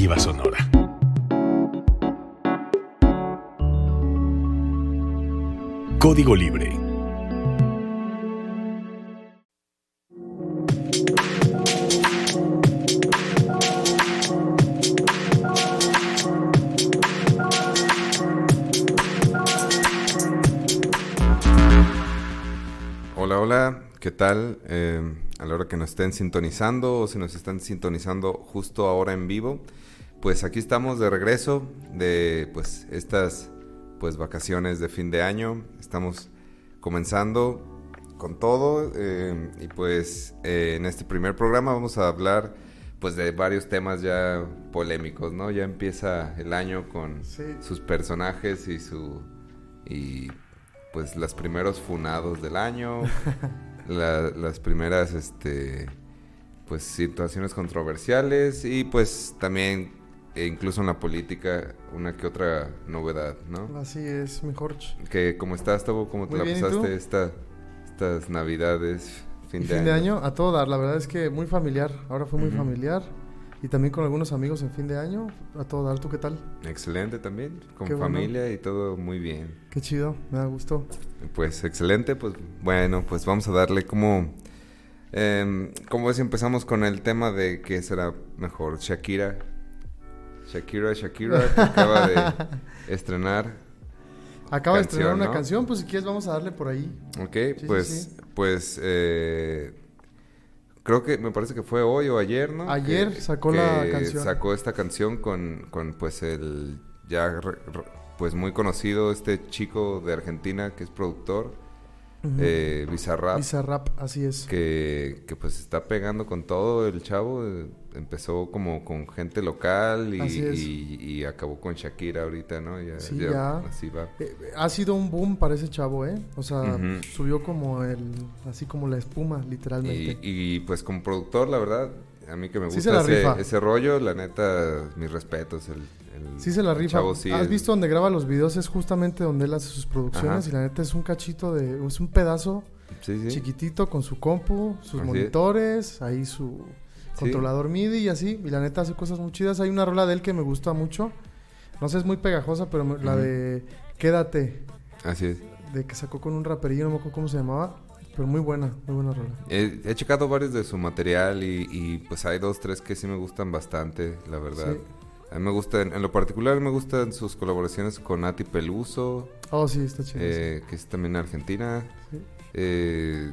Alternativa Sonora. Código Libre. Hola, hola, ¿qué tal? Eh, a la hora que nos estén sintonizando o si nos están sintonizando justo ahora en vivo, pues aquí estamos de regreso de pues estas pues vacaciones de fin de año. Estamos comenzando con todo eh, y pues eh, en este primer programa vamos a hablar pues de varios temas ya polémicos, ¿no? Ya empieza el año con Sí. sus personajes y su y pues los primeros funados del año, la- las primeras este pues situaciones controversiales y pues también e incluso en la política una que otra novedad, ¿no? Así es, mejor. Que cómo estás, Tabo, cómo te Muy la bien, ¿y pasaste esta, estas navidades, fin, de, fin de año? año, a todo dar. La verdad es que muy familiar. Ahora fue muy familiar. Y también con algunos amigos en fin de año. A todo dar. ¿Tú qué tal? Excelente también, con Qué bueno. familia y todo muy bien. Qué chido. Me da gusto. Pues excelente, pues bueno, pues vamos a darle como... em, como ves, empezamos con el tema de que será mejor Shakira. Shakira, Shakira, que acaba de estrenar. Acaba de estrenar una ¿no? canción. Pues si quieres vamos a darle por ahí. Ok, sí, pues, sí. pues, eh, creo que me parece que fue hoy o ayer, ¿no? Ayer Que- sacó la canción. Sacó esta canción con, con pues, el ya, re- re- pues, muy conocido este chico de Argentina que es productor, Ujú. eh, Bizarrap. Bizarrap, así es. que, que pues está pegando con todo el chavo. eh, empezó como con gente local y, acabó con Shakira ahorita, ¿no? Ya, Sí, ya. Así va. Eh, ha sido un boom para ese chavo, ¿eh? O sea, subió como el... Así como la espuma, literalmente. Y, y, pues como productor, la verdad, a mí que me gusta ese, ese rollo, la neta, mis respetos. El, el- Sí se la rifa. chavo sí ¿Has visto donde graba los videos? Es justamente donde él hace sus producciones Ajá. y la neta es un cachito de... Es un pedazo Sí, sí. chiquitito con su compu, sus Así es. monitores, ahí su controlador MIDI y así. Y la neta hace cosas muy chidas. Hay una rola de él que me gusta mucho. No sé, es muy pegajosa, pero me- la de Quédate, Así es. de que sacó con un raperillo, no me acuerdo cómo se llamaba. Pero muy buena, muy buena rola. He, he checado varios de su material y, y, pues hay dos, tres que sí me gustan bastante, la verdad. Sí. A mí me gustan, en lo particular me gustan sus colaboraciones con Nati Peluso, Oh, sí, está chido. eh, que es también argentina. Sí. Eh,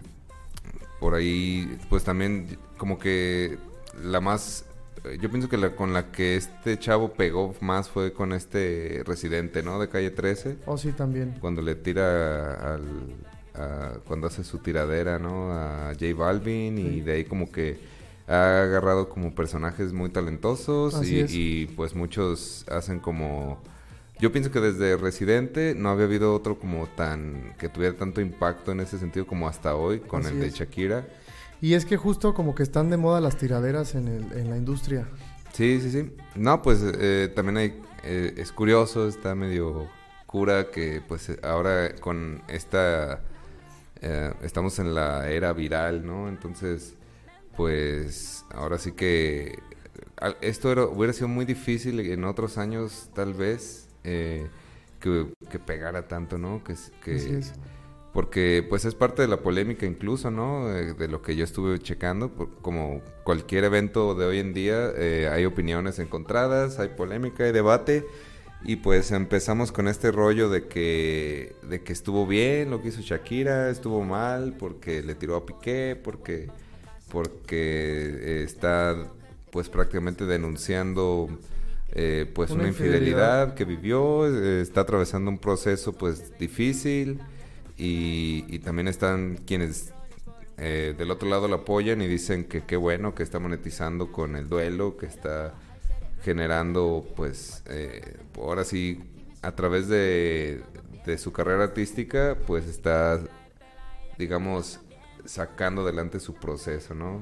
por ahí, pues también como que la más... eh, Yo pienso que la con la que este chavo pegó más fue con este residente, ¿no? De calle 13. Oh, sí, también. Cuando le tira al... a- cuando hace su tiradera, ¿no? A J Balvin y de ahí como que ha agarrado como personajes muy talentosos y, es. y, pues muchos hacen como... Yo pienso que desde Residente no había habido otro como tan... que tuviera tanto impacto en ese sentido como hasta hoy con Así el de es. Shakira. Y es que justo como que están de moda las tiraderas en, el, en la industria. Sí, sí, sí. No, pues eh, también hay... eh, es curioso, está medio cura que pues ahora con esta... eh, estamos en la era viral, ¿no? Entonces, pues ahora sí que... Esto era- hubiera sido muy difícil en otros años, tal vez, eh, que, que pegara tanto, ¿no? Que, que, Así es. porque pues es parte de la polémica incluso, ¿no? Eh, de lo que yo estuve checando, por- como cualquier evento de hoy en día, eh, hay opiniones encontradas, hay polémica, hay debate, y pues empezamos con este rollo de que, de que estuvo bien lo que hizo Shakira, estuvo mal porque le tiró a Piqué, porque, porque eh, está pues prácticamente denunciando eh, pues Una una, infidelidad. infidelidad que vivió, eh, está atravesando un proceso pues difícil y, y también están quienes eh, del otro lado la apoyan y dicen que qué bueno que está monetizando con el duelo, que está generando pues eh, ahora sí a través de, de su carrera artística pues está digamos sacando adelante su proceso, ¿no?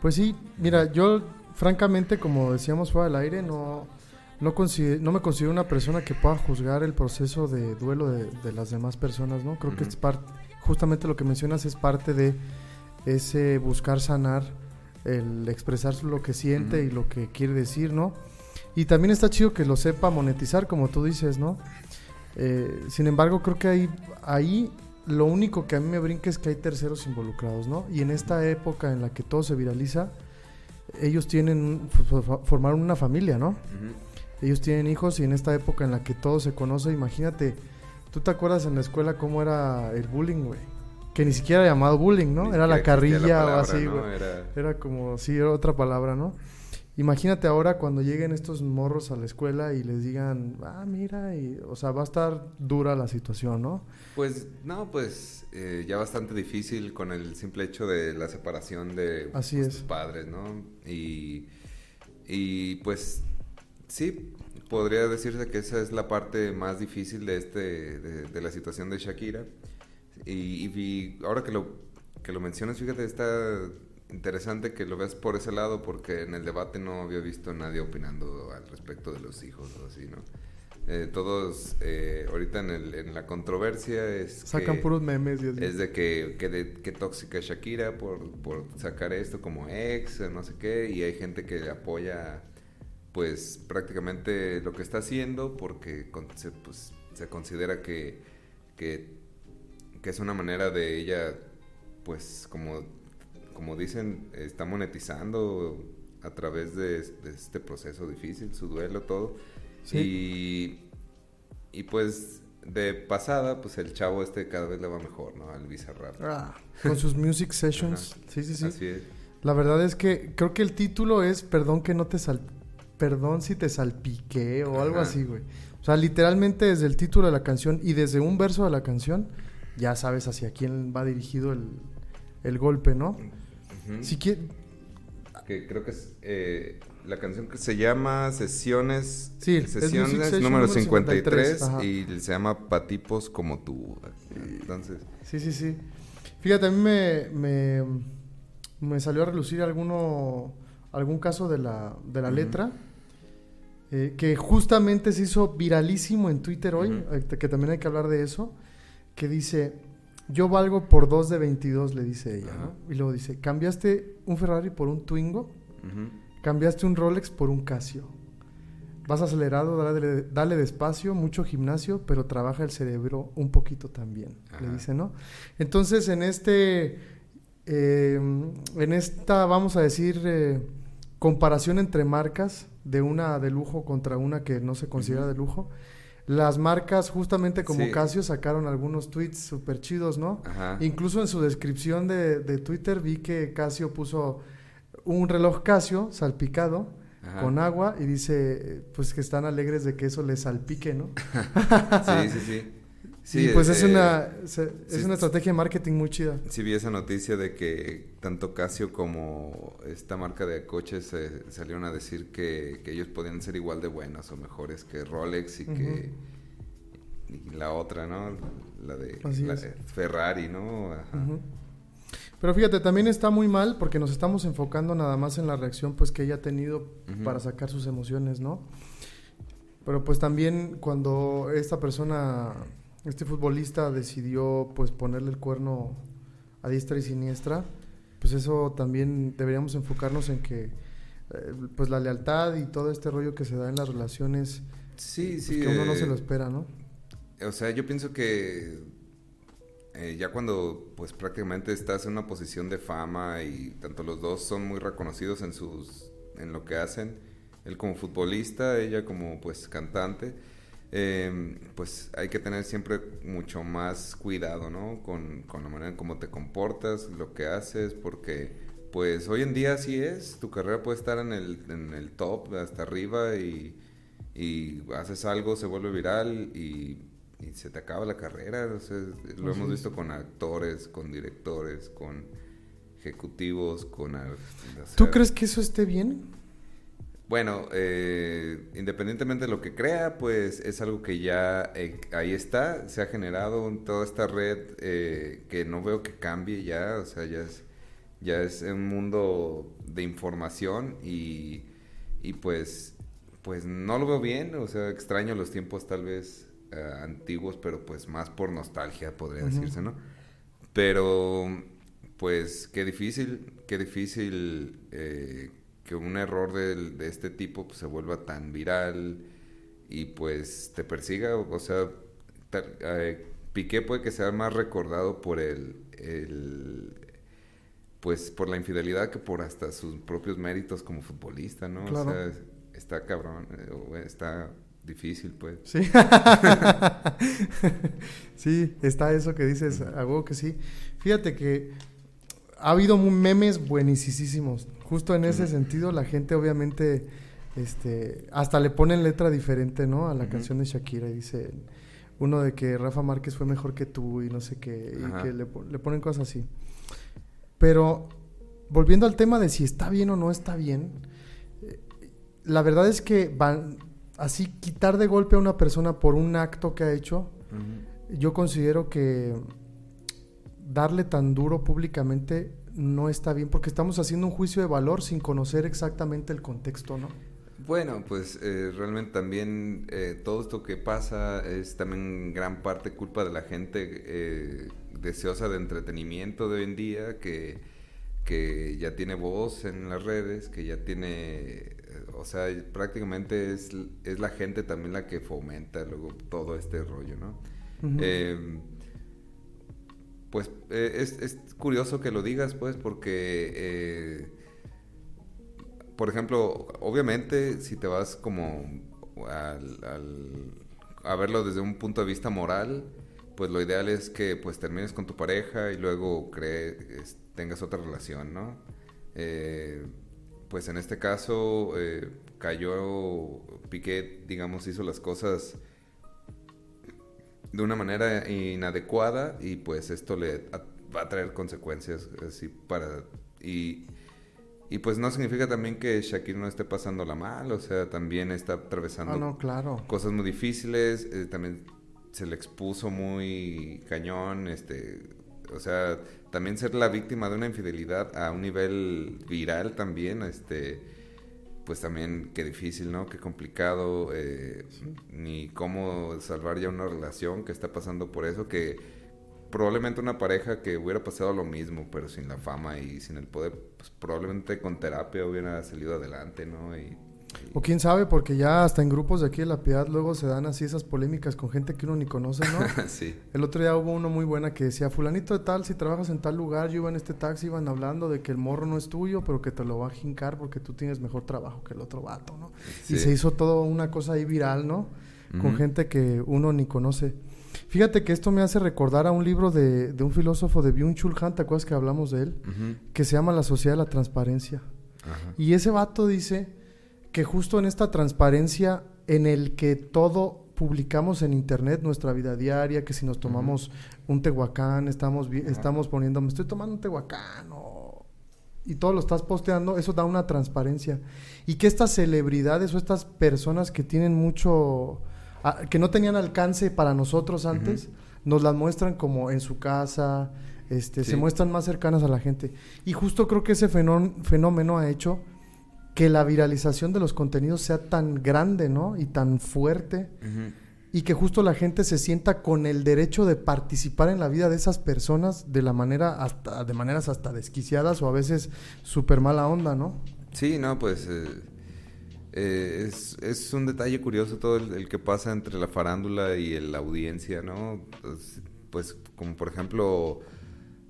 Pues sí, mira, yo francamente, como decíamos fuera del aire, no, no, no me considero una persona que pueda juzgar el proceso de duelo de, de las demás personas, ¿no? Creo que es parte, justamente lo que mencionas es parte de ese buscar sanar, el expresar lo que siente y lo que quiere decir, ¿no? Y también está chido que lo sepa monetizar, como tú dices, ¿no? Eh, sin embargo, creo que ahí, ahí lo único que a mí me brinca es que hay terceros involucrados, ¿no? Y en esta época en la que todo se viraliza, ellos tienen, formaron una familia, ¿no? Ellos tienen hijos y en esta época en la que todo se conoce, imagínate, ¿tú te acuerdas en la escuela cómo era el bullying, güey? Que ni siquiera era llamado bullying, ¿no? era la carrilla o así, güey. Era... era... como, sí, era otra palabra, ¿no? Imagínate ahora cuando lleguen estos morros a la escuela y les digan, ah, mira, y, o sea, va a estar dura la situación, ¿no? Pues, no, pues eh, ya bastante difícil con el simple hecho de la separación de Así pues, padres, ¿no? Y, y pues, sí, podría decirse que esa es la parte más difícil de, este, de, la situación de Shakira. Y, y, ahora que lo, que lo mencionas, fíjate, está interesante que lo veas por ese lado porque en el debate no había visto nadie opinando al respecto de los hijos o así, ¿no? Eh, todos eh, ahorita en, el, en, la controversia es sacan puros memes y es de que, que, tóxica Shakira por, por sacar esto como ex no sé qué y hay gente que apoya pues prácticamente lo que está haciendo porque se, pues, se considera que, que, que es una manera de ella pues como como dicen, está monetizando a través de, este proceso difícil, su duelo, todo. Y, y pues de pasada, pues el chavo este cada vez le va mejor, ¿no? Al Bizarrap. Ah, con sus music sessions. Sí, sí, sí. Así es. La verdad es que creo que el título es Perdón que no te sal... Perdón si te salpiqué o algo así, güey. O sea, literalmente desde el título de la canción y desde un verso de la canción ya sabes hacia quién va dirigido el, el golpe, ¿no? Si Que creo que es eh, la canción que se llama Sesiones. Sí, Sesiones número 53, y se llama Patipos como tú. Entonces. Sí, sí, sí. Fíjate, a mí me, me, salió a relucir alguno, algún caso de la, de la letra. Eh, que justamente se hizo viralísimo en Twitter hoy, eh, que también hay que hablar de eso, que dice, yo valgo por dos de 22, le dice ella, ¿no? Y luego dice, cambiaste un Ferrari por un Twingo, cambiaste un Rolex por un Casio. Vas acelerado, dale, dale, despacio, mucho gimnasio, pero trabaja el cerebro un poquito también, le dice, ¿no? Entonces, en este, eh, en esta, vamos a decir, eh, comparación entre marcas, de una de lujo contra una que no se considera de lujo, las marcas, justamente como Casio, sacaron algunos tweets súper chidos, ¿no? Incluso en su descripción de, Twitter vi que Casio puso un reloj Casio salpicado con agua y dice, pues que están alegres de que eso les salpique, ¿no? sí, sí, sí. Sí, pues es, una, es una estrategia de marketing muy chida. Sí vi esa noticia de que tanto Casio como esta marca de coches salieron a decir que, ellos podían ser igual de buenas o mejores que Rolex y que la otra, ¿no? La de, Ferrari, ¿no? Pero fíjate, también está muy mal porque nos estamos enfocando nada más en la reacción pues que ella ha tenido para sacar sus emociones, ¿no? Pero pues también cuando esta persona este futbolista decidió pues ponerle el cuerno a diestra y siniestra, pues eso también deberíamos enfocarnos en que eh, pues la lealtad y todo este rollo que se da en las relaciones, sí, pues, sí, que uno no se lo eh, espera, ¿no? O sea, yo pienso que eh, ya cuando pues prácticamente estás en una posición de fama y tanto los dos son muy reconocidos en sus en lo que hacen, él como futbolista, ella como pues cantante, eh, pues hay que tener siempre mucho más cuidado, ¿no? Con, la manera en cómo te comportas, lo que haces, porque pues hoy en día así es, tu carrera puede estar en el, en el top, hasta arriba, y, haces algo, se vuelve viral y, se te acaba la carrera. lo hemos visto con actores, con directores, con ejecutivos, con... ¿Tú crees que eso esté bien? Bueno, eh, independientemente de lo que crea, pues es algo que ya eh, ahí está, se ha generado toda esta red eh, que no veo que cambie ya, o sea, ya es, ya es un mundo de información y, y pues, pues no lo veo bien, o sea, extraño los tiempos tal vez antiguos, pero pues más por nostalgia podría decirse, ¿no? Pero pues qué difícil, qué difícil que un error de, este tipo pues, se vuelva tan viral y pues te persiga, o sea, eh, Piqué puede que sea más recordado por el, pues por la infidelidad que por hasta sus propios méritos como futbolista, ¿no? O sea, está cabrón, eh, está difícil, pues. Sí. sí, está eso que dices, algo que sí. Fíjate que ha habido memes buenísimos. Justo en ese sentido, la gente obviamente este, hasta le ponen letra diferente, ¿no? A la canción de Shakira y dice uno de que Rafa Márquez fue mejor que tú y no sé qué, y que le, ponen cosas así. Pero volviendo al tema de si está bien o no está bien, eh, la verdad es que van, así quitar de golpe a una persona por un acto que ha hecho, yo considero que darle tan duro públicamente no está bien porque estamos haciendo un juicio de valor sin conocer exactamente el contexto, ¿no? Bueno, pues eh, realmente también eh, todo esto que pasa es también gran parte culpa de la gente eh, deseosa de entretenimiento de hoy en día, que, que ya tiene voz en las redes, que ya tiene, o sea, prácticamente es, es la gente también la que fomenta luego todo este rollo, ¿no? Pues es, es, curioso que lo digas, pues, porque por ejemplo, obviamente si te vas como al, a verlo desde un punto de vista moral, pues lo ideal es que pues termines con tu pareja y luego crees, tengas otra relación, ¿no? Eh, pues en este caso eh, cayó Piquet, digamos, hizo las cosas de una manera inadecuada y pues esto le va a traer consecuencias así para y y pues no significa también que Shakira no esté pasándola mal, o sea, también está atravesando ah, cosas muy difíciles, eh, también se le expuso muy cañón, este, o sea, también ser la víctima de una infidelidad a un nivel viral también, este, pues también qué difícil, ¿no? Qué complicado, eh, ni cómo salvar ya una relación que está pasando por eso, que probablemente una pareja que hubiera pasado lo mismo, pero sin la fama y sin el poder, pues probablemente con terapia hubiera salido adelante, ¿no? Y, O quién sabe, porque ya hasta en grupos de aquí de La Piedad luego se dan así esas polémicas con gente que uno ni conoce, ¿no? sí. El otro día hubo uno muy buena que decía, fulanito de tal, si trabajas en tal lugar, yo iba en este taxi, iban hablando de que el morro no es tuyo, pero que te lo va a jincar porque tú tienes mejor trabajo que el otro vato, ¿no? Y se hizo todo una cosa ahí viral, ¿no? Con gente que uno ni conoce. Fíjate que esto me hace recordar a un libro de, un filósofo de Byung-Chul Han, ¿te acuerdas que hablamos de él? Que se llama La Sociedad de la Transparencia. Y ese vato dice que justo en esta transparencia en el que todo publicamos en internet, nuestra vida diaria, que si nos tomamos un tehuacán, estamos, estamos poniendo, me estoy tomando un tehuacán, y todo lo estás posteando, eso da una transparencia. Y que estas celebridades o estas personas que tienen mucho que no tenían alcance para nosotros antes, nos las muestran como en su casa, este, se muestran más cercanas a la gente. Y justo creo que ese fenómeno ha hecho que la viralización de los contenidos sea tan grande, ¿no? Y tan fuerte. Y que justo la gente se sienta con el derecho de participar en la vida de esas personas de la manera hasta, de maneras hasta desquiciadas o a veces súper mala onda, ¿no? Sí, no, pues eh, eh, es, es, un detalle curioso todo el, que pasa entre la farándula y la audiencia, ¿no? Pues, pues como por ejemplo,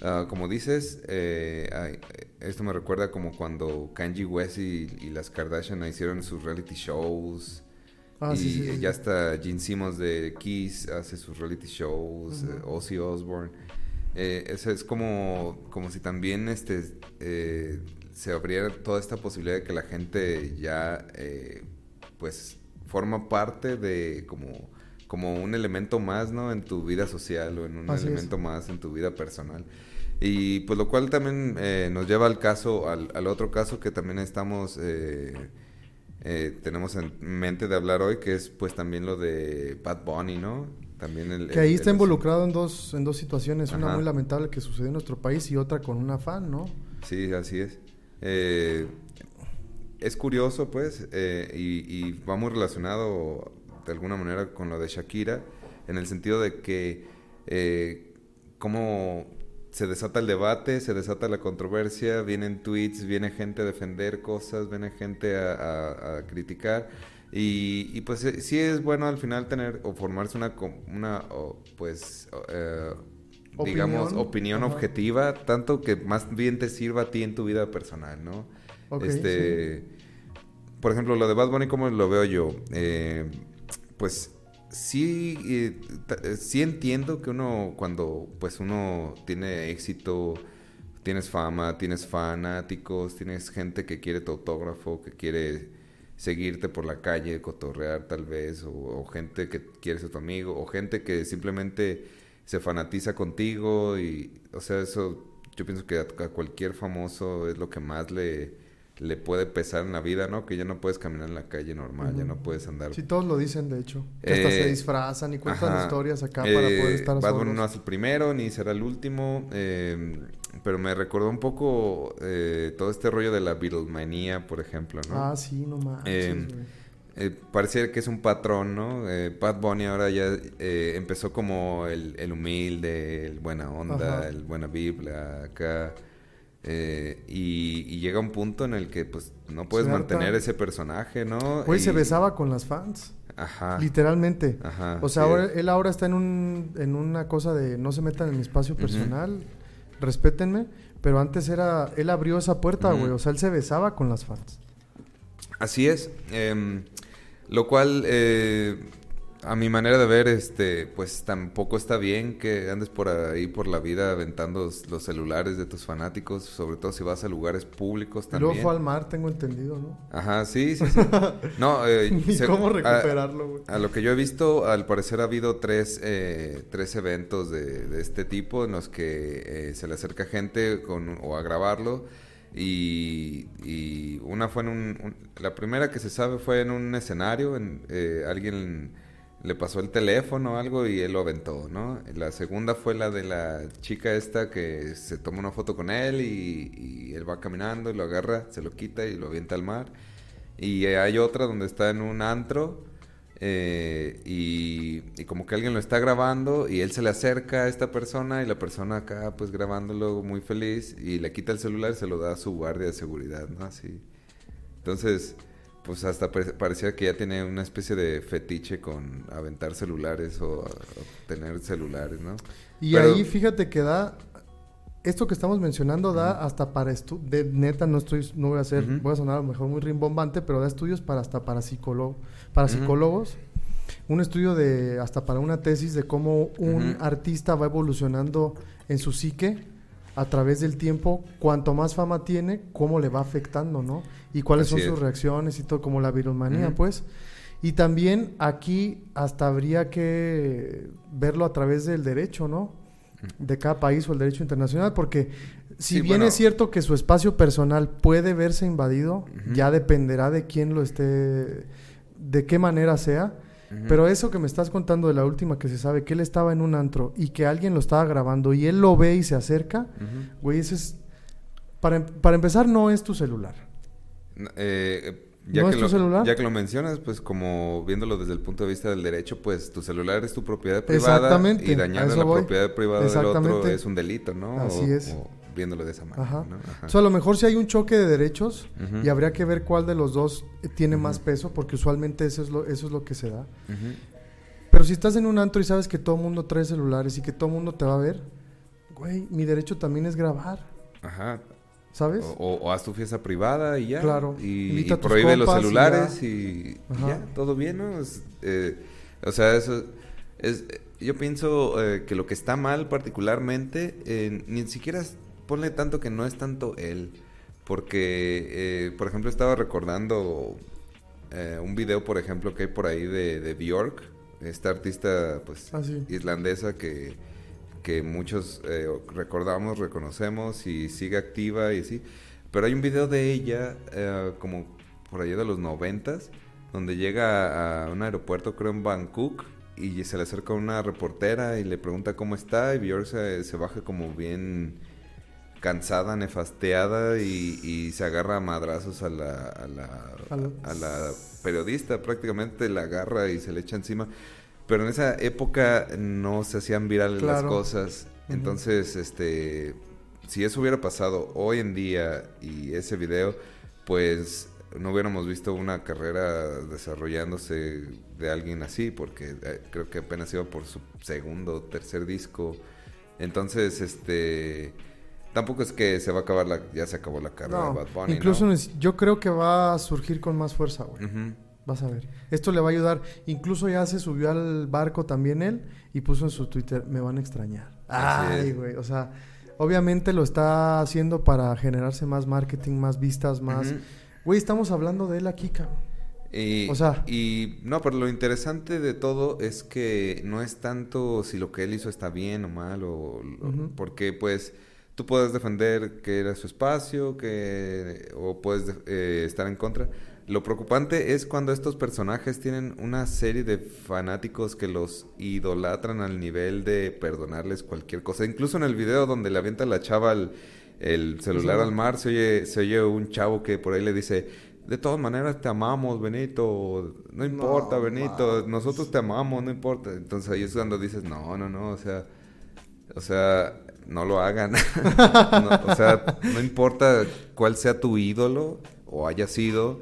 ah, como dices, eh, esto me recuerda como cuando Kanji West y, las Kardashian hicieron sus reality shows. Ah, y ya está Gene Simmons de Kiss hace sus reality shows, eh, Ozzy Osbourne. eso es como, como si también este, se abriera toda esta posibilidad de que la gente ya, eh, pues, forma parte de como, como un elemento más, ¿no? En tu vida social o en un elemento más en tu vida personal. Y pues lo cual también eh, nos lleva al caso, al, otro caso que también estamos, eh, tenemos en mente de hablar hoy, que es pues también lo de Bad Bunny, ¿no? También el, que ahí está involucrado en dos, en dos situaciones, una muy lamentable que sucedió en nuestro país y otra con una fan, ¿no? Sí, así es. Eh, es curioso, pues, eh, y, va muy relacionado de alguna manera con lo de Shakira, en el sentido de que eh, cómo se desata el debate, se desata la controversia, vienen tweets, viene gente a defender cosas, viene gente a, criticar. Y, pues eh, sí es bueno al final tener o formarse una, una pues, eh, digamos, opinión objetiva, tanto que más bien te sirva a ti en tu vida personal, ¿no? este, Por ejemplo, lo de Bad Bunny, ¿cómo lo veo yo? Eh, pues sí, eh, eh, sí entiendo que uno, cuando pues uno tiene éxito, tienes fama, tienes fanáticos, tienes gente que quiere tu autógrafo, que quiere seguirte por la calle, cotorrear tal vez, o, gente que quiere ser tu amigo, o gente que simplemente se fanatiza contigo y, o sea, eso yo pienso que a cualquier famoso es lo que más le le puede pesar en la vida, ¿no? Que ya no puedes caminar en la calle normal, ya no puedes andar. Sí, todos lo dicen, de hecho. Que hasta se eh, disfrazan y cuentan historias acá para poder eh, estar Bad Bunny no es el primero, ni será el último. Eh, pero me recordó un poco todo este rollo de la Beatlemania, por ejemplo, ¿no? Ah, sí, no más. parecía que es un patrón, ¿no? Bad Bunny ahora ya empezó como el, el, humilde, el buena onda, el buena biblia, acá eh, y, llega un punto en el que pues no puedes mantener ese personaje, ¿no? Pues se besaba con las fans. Ajá. Literalmente. Ajá. O sea, él ahora está en, un, en una cosa de no se metan en mi espacio personal, respétenme. Pero antes era, él abrió esa puerta, güey. O sea, él se besaba con las fans. Así es. Em, lo cual eh, a mi manera de ver, este, pues tampoco está bien que andes por ahí por la vida aventando los celulares de tus fanáticos, sobre todo si vas a lugares públicos también. Luego fue al mar, tengo entendido, ¿no? Ajá, sí, sí, sí. No, eh, cómo recuperarlo, güey. A, lo que yo he visto, al parecer ha habido tres, eh, tres eventos de, de, este tipo en los que eh, se le acerca gente con, o a grabarlo. Y, y una fue en un, La primera que se sabe fue en un escenario, en, eh, alguien le pasó el teléfono o algo y él lo aventó, ¿no? La segunda fue la de la chica esta que se toma una foto con él y, él va caminando y lo agarra, se lo quita y lo avienta al mar. Y hay otra donde está en un antro eh, y, como que alguien lo está grabando y él se le acerca a esta persona y la persona acá pues grabándolo muy feliz y le quita el celular y se lo da a su guardia de seguridad, ¿no? Así. Entonces pues hasta parecía que ya tiene una especie de fetiche con aventar celulares o, tener celulares, ¿no? Y ahí fíjate que da esto que estamos mencionando da hasta para de neta no estoy no voy a hacer voy a sonar a lo mejor muy rimbombante pero da estudios para hasta para psicólogo para psicólogos. Un estudio de hasta para una tesis de cómo un artista va evolucionando en su psique a través del tiempo, cuanto más fama tiene, cómo le va afectando, ¿no? Y cuáles son sus reacciones y todo, como la viromanía, pues. Y también aquí hasta habría que verlo a través del derecho, ¿no? De cada país o el derecho internacional, porque si bien es cierto que su espacio personal puede verse invadido, ya dependerá de quién lo esté, de qué manera sea, pero eso que me estás contando de la última que se sabe, que él estaba en un antro y que alguien lo estaba grabando y él lo ve y se acerca, güey, ese es... Para, em, para, empezar, no es tu celular. Eh, ya ¿No que es tu celular? Ya que lo mencionas, pues como viéndolo desde el punto de vista del derecho, pues tu celular es tu propiedad privada Exactamente, y dañar la propiedad privada del otro es un delito, ¿no? Así es viéndolo de esa manera. Ajá. O sea, a lo mejor si hay un choque de derechos y habría que ver cuál de los dos tiene más peso, porque usualmente eso es lo, eso es lo que se da. Pero si estás en un antro y sabes que todo el mundo trae celulares y que todo el mundo te va a ver, güey, mi derecho también es grabar. Ajá. ¿Sabes? O, haz tu fiesta privada y ya. Claro. Y, prohíbe los celulares y, ya. todo bien, ¿no? Eh, o sea, eso es... Yo pienso eh, que lo que está mal particularmente, eh, ni siquiera ponle tanto que no es tanto él. Porque, eh, por ejemplo, estaba recordando eh, un video, por ejemplo, que hay por ahí de, de Bjork, esta artista pues ah, islandesa que, que muchos eh, recordamos, reconocemos y sigue activa y así. Pero hay un video de ella, como por allá de los noventas, donde llega a un aeropuerto, creo en Bangkok, y se le acerca una reportera y le pregunta cómo está, y Bjork se, se baja como bien cansada, nefasteada y, se agarra a madrazos a la, a la, periodista, prácticamente la agarra y se le echa encima. Pero en esa época no se hacían virales las cosas Entonces, este, si eso hubiera pasado hoy en día y ese video, pues no hubiéramos visto una carrera desarrollándose de alguien así, porque eh, creo que apenas iba por su segundo o tercer disco. Entonces, este tampoco es que se va a acabar la ya se acabó la carrera de Bad Bunny, incluso yo creo que va a surgir con más fuerza, güey. Vas a ver. Esto le va a ayudar. Incluso ya se subió al barco también él y puso en su Twitter, me van a extrañar. Ay, güey. O sea, obviamente lo está haciendo para generarse más marketing, más vistas, más... Güey, estamos hablando de él aquí, cabrón. Y, o sea, y no, pero lo interesante de todo es que no es tanto si lo que él hizo está bien o mal, o, porque pues tú puedes defender que era su espacio, que o puedes eh, estar en contra. Lo preocupante es cuando estos personajes tienen una serie de fanáticos que los idolatran al nivel de perdonarles cualquier cosa. Incluso en el video donde le avienta la chava el, celular al mar, se oye, se oye un chavo que por ahí le dice, de todas maneras te amamos, Benito, no importa, Benito, nosotros te amamos, no importa. Entonces ahí es cuando dices, no, no, no, o sea, o sea, no lo hagan. o sea, no importa cuál sea tu ídolo o haya sido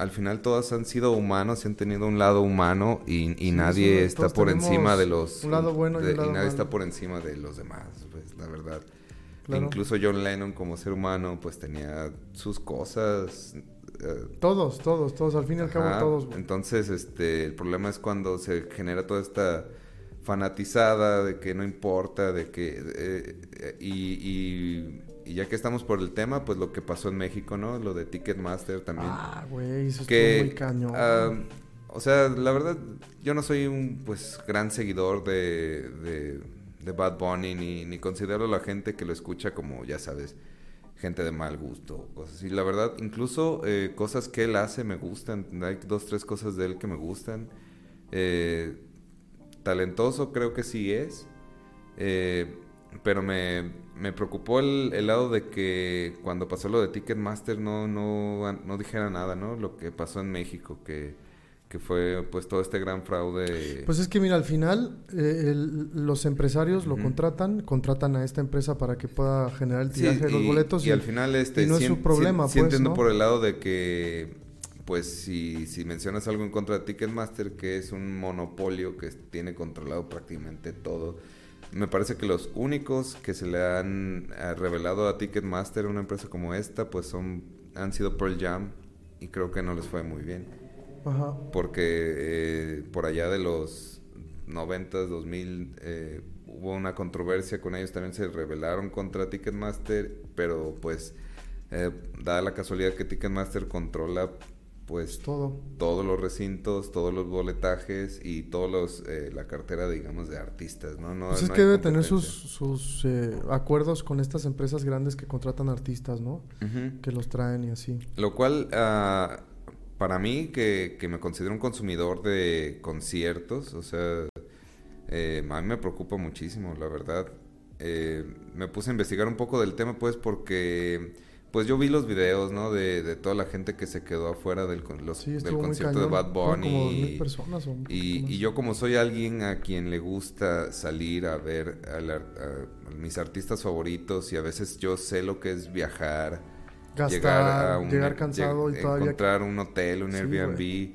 al final todas han sido humanos y han tenido un lado humano y, nadie está por encima de los... Un lado bueno y, nadie está por encima de los demás, pues la verdad. Incluso John Lennon como ser humano pues tenía sus cosas. Eh, todos, todos, todos, al fin y al cabo todos. Entonces, este, el problema es cuando se genera toda esta fanatizada de que no importa, de que... Eh, eh, y y ya que estamos por el tema, pues lo que pasó en México, ¿no? Lo de Ticketmaster también. Ah, güey, eso que, muy cañón. o sea, la verdad, yo no soy un pues gran seguidor de, de, Bad Bunny, ni, ni considero a la gente que lo escucha como, ya sabes, gente de mal gusto, cosas así. La verdad, incluso eh, cosas que él hace me gustan. Hay dos, tres cosas de él que me gustan. Eh, talentoso creo que sí es. Eh, pero me, me preocupó el, el, lado de que cuando pasó lo de Ticketmaster no, no, no dijera nada, ¿no? Lo que pasó en México, que, que fue pues todo este gran fraude. Pues es que mira, al final eh, los empresarios lo contratan, contratan a esta empresa para que pueda generar el tiraje de los boletos. Y, al final este, no es su problema. Sí, pues, entiendo por el lado de que pues si, si mencionas algo en contra de Ticketmaster, que es un monopolio que tiene controlado prácticamente todo me parece que los únicos que se le han eh, revelado a Ticketmaster, una empresa como esta, pues son han sido Pearl Jam y creo que no les fue muy bien. Ajá. Porque eh, por allá de los 90, 2000 eh, hubo una controversia con ellos, también se rebelaron contra Ticketmaster, pero pues eh, dada la casualidad que Ticketmaster controla pues todo. todos los recintos, todos los boletajes y todos los eh, la cartera digamos de artistas, ¿no? no pues es que debe tener sus, sus eh, acuerdos con estas empresas grandes que contratan artistas, ¿no? Que los traen y así. Lo cual uh, para mí que, que, me considero un consumidor de conciertos, o sea, eh, a mí me preocupa muchísimo, la verdad. Me puse a investigar un poco del tema pues porque pues yo vi los videos, ¿no? De, de toda la gente que se quedó afuera del, los, del concierto de Bad Bunny. y, y, yo como soy alguien a quien le gusta salir a ver a, mis artistas favoritos y a veces yo sé lo que es viajar, llegar, a un, llegar cansado y todavía encontrar un hotel, un Airbnb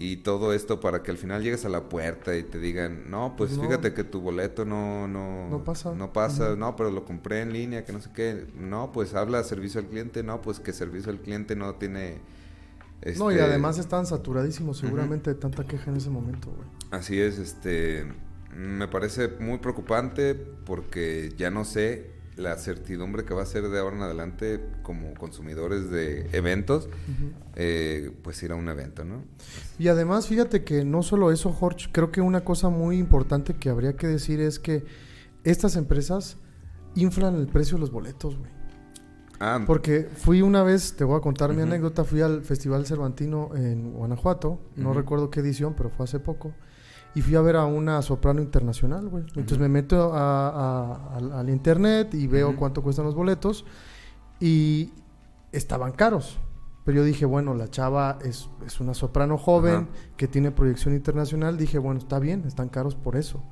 y todo esto para que al final llegues a la puerta y te digan, no, pues fíjate que tu boleto no, no, no pasa, no, pasa no, pero lo compré en línea, que no sé qué, no, pues habla servicio al cliente, no, pues que servicio al cliente no tiene... No, y este además están saturadísimos seguramente de tanta queja en ese momento, güey. Así es, este, me parece muy preocupante porque ya no sé la certidumbre que va a ser de ahora en adelante como consumidores de eventos, eh, pues ir a un evento, ¿no? Y además, fíjate que no solo eso, Jorge, creo que una cosa muy importante que habría que decir es que estas empresas inflan el precio de los boletos, güey. Ah. Porque fui una vez, te voy a contar mi anécdota, fui al Festival Cervantino en Guanajuato, no recuerdo qué edición, pero fue hace poco y fui a ver a una soprano internacional, güey. Entonces me meto al internet y veo cuánto cuestan los boletos y estaban caros. Pero yo dije, bueno, la chava es, una soprano joven que tiene proyección internacional. Dije, bueno, está bien, están caros por eso.